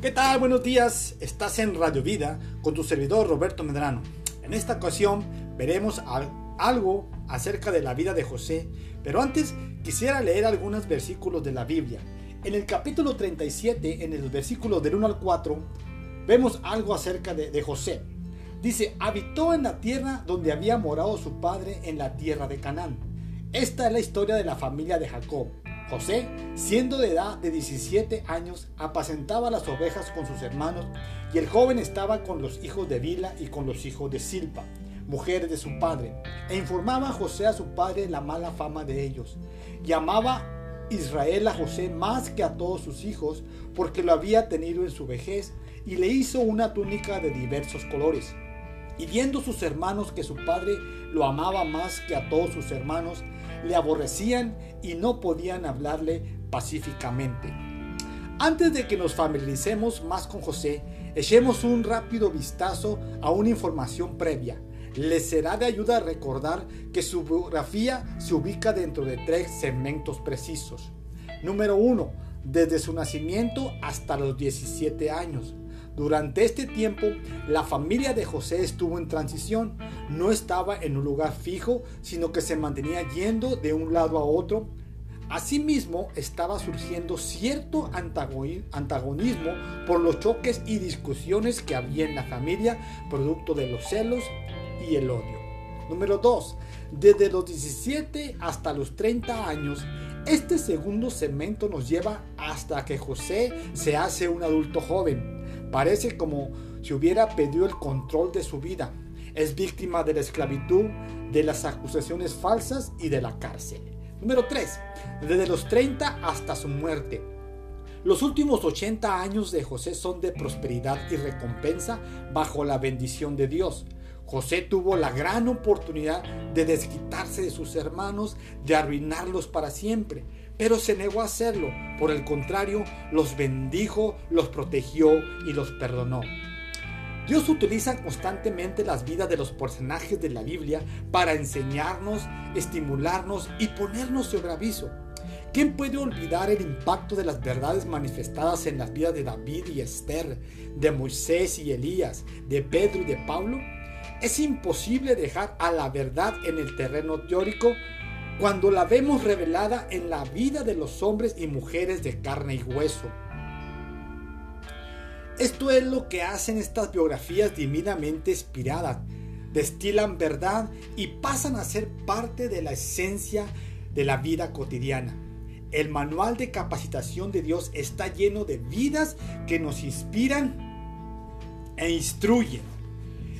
¿Qué tal? Buenos días. Estás en Radio Vida con tu servidor Roberto Medrano. En esta ocasión veremos algo acerca de la vida de José, pero antes quisiera leer algunos versículos de la Biblia. En el capítulo 37, en el versículo del 1 al 4, vemos algo acerca de, José. Dice, habitó en la tierra donde había morado su padre en la tierra de Canaán. Esta es la historia de la familia de Jacob. José, siendo de edad de 17 años, apacentaba las ovejas con sus hermanos y el joven estaba con los hijos de Bila y con los hijos de Silpa, mujeres de su padre, e informaba José a su padre la mala fama de ellos. Llamaba Israel a José más que a todos sus hijos porque lo había tenido en su vejez y le hizo una túnica de diversos colores. Y viendo sus hermanos que su padre lo amaba más que a todos sus hermanos, le aborrecían y no podían hablarle pacíficamente. Antes de que nos familiaricemos más con José, echemos un rápido vistazo a una información previa. Les será de ayuda recordar que su biografía se ubica dentro de tres segmentos precisos. Número 1. Desde su nacimiento hasta los 17 años. Durante este tiempo, la familia de José estuvo en transición. No estaba en un lugar fijo, sino que se mantenía yendo de un lado a otro. Asimismo, estaba surgiendo cierto antagonismo por los choques y discusiones que había en la familia, producto de los celos y el odio. Número 2. Desde los 17 hasta los 30 años, este segundo segmento nos lleva hasta que José se hace un adulto joven. Parece como si hubiera perdido el control de su vida. Es víctima de la esclavitud, de las acusaciones falsas y de la cárcel. Número 3. Desde los 30 hasta su muerte. Los últimos 80 años de José son de prosperidad y recompensa bajo la bendición de Dios. José tuvo la gran oportunidad de desquitarse de sus hermanos, de arruinarlos para siempre, pero se negó a hacerlo. Por el contrario, los bendijo, los protegió y los perdonó. Dios utiliza constantemente las vidas de los personajes de la Biblia para enseñarnos, estimularnos y ponernos sobre aviso. ¿Quién puede olvidar el impacto de las verdades manifestadas en las vidas de David y Esther, de Moisés y Elías, de Pedro y de Pablo? Es imposible dejar a la verdad en el terreno teórico cuando la vemos revelada en la vida de los hombres y mujeres de carne y hueso. Esto es lo que hacen estas biografías divinamente inspiradas. Destilan verdad y pasan a ser parte de la esencia de la vida cotidiana. El manual de capacitación de Dios está lleno de vidas que nos inspiran e instruyen.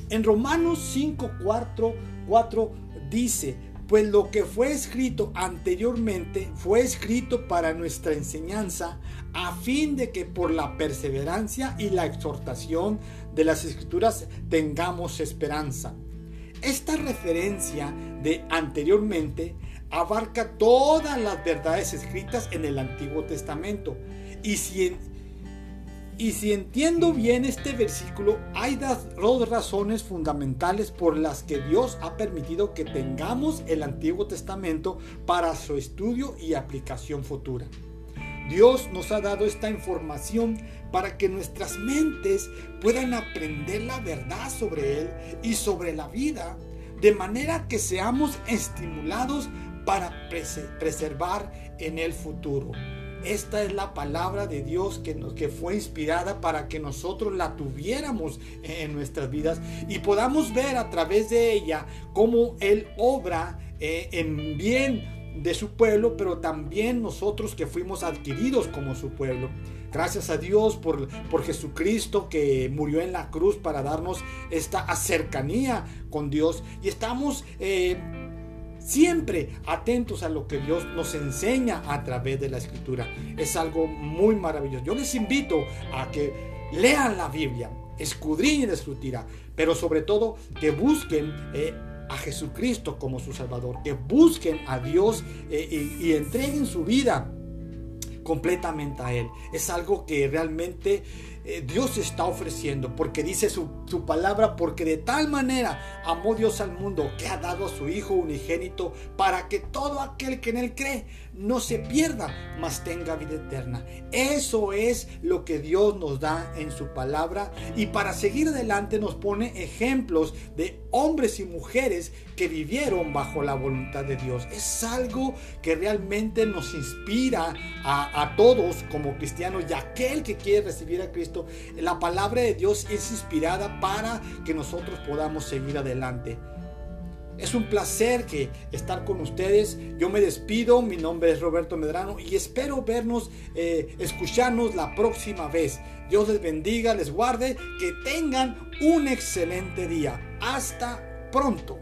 En Romanos 5, 4, dice, pues lo que fue escrito anteriormente fue escrito para nuestra enseñanza, a fin de que por la perseverancia y la exhortación de las escrituras tengamos esperanza. Esta referencia de anteriormente abarca todas las verdades escritas en el Antiguo Testamento. Y si, y si entiendo bien este versículo, hay dos razones fundamentales por las que Dios ha permitido que tengamos el Antiguo Testamento para su estudio y aplicación futura. Dios nos ha dado esta información para que nuestras mentes puedan aprender la verdad sobre Él y sobre la vida, de manera que seamos estimulados para preservar en el futuro. Esta es la palabra de Dios que, fue inspirada para que nosotros la tuviéramos en nuestras vidas y podamos ver a través de ella cómo Él obra eh, en bien de su pueblo, pero también nosotros que fuimos adquiridos como su pueblo. Gracias a Dios por, por Jesucristo que murió en la cruz para darnos esta cercanía con Dios. Y estamos eh, siempre atentos a lo que Dios nos enseña a través de la escritura. Es algo muy maravilloso. Yo les invito a que lean la Biblia, escudriñen la escritura, pero sobre todo que busquen eh, a Jesucristo como su Salvador, que busquen a Dios eh, y, entreguen su vida completamente a Él. Es algo que realmente eh, Dios está ofreciendo, porque dice su, su, palabra, porque de tal manera amó Dios al mundo que ha dado a su Hijo unigénito para que todo aquel que en él cree no se pierda, mas tenga vida eterna. Eso es lo que Dios nos da en su palabra y para seguir adelante nos pone ejemplos de hombres y mujeres que vivieron bajo la voluntad de Dios. Es algo que realmente nos inspira a, a todos como cristianos y aquel que quiere recibir a Cristo. La palabra de Dios es inspirada para que nosotros podamos seguir adelante. Es un placer que estar con ustedes. Yo me despido. Mi nombre es Roberto Medrano y espero vernos, eh, escucharnos la próxima vez. Dios les bendiga, les guarde, que tengan un excelente día. Hasta pronto.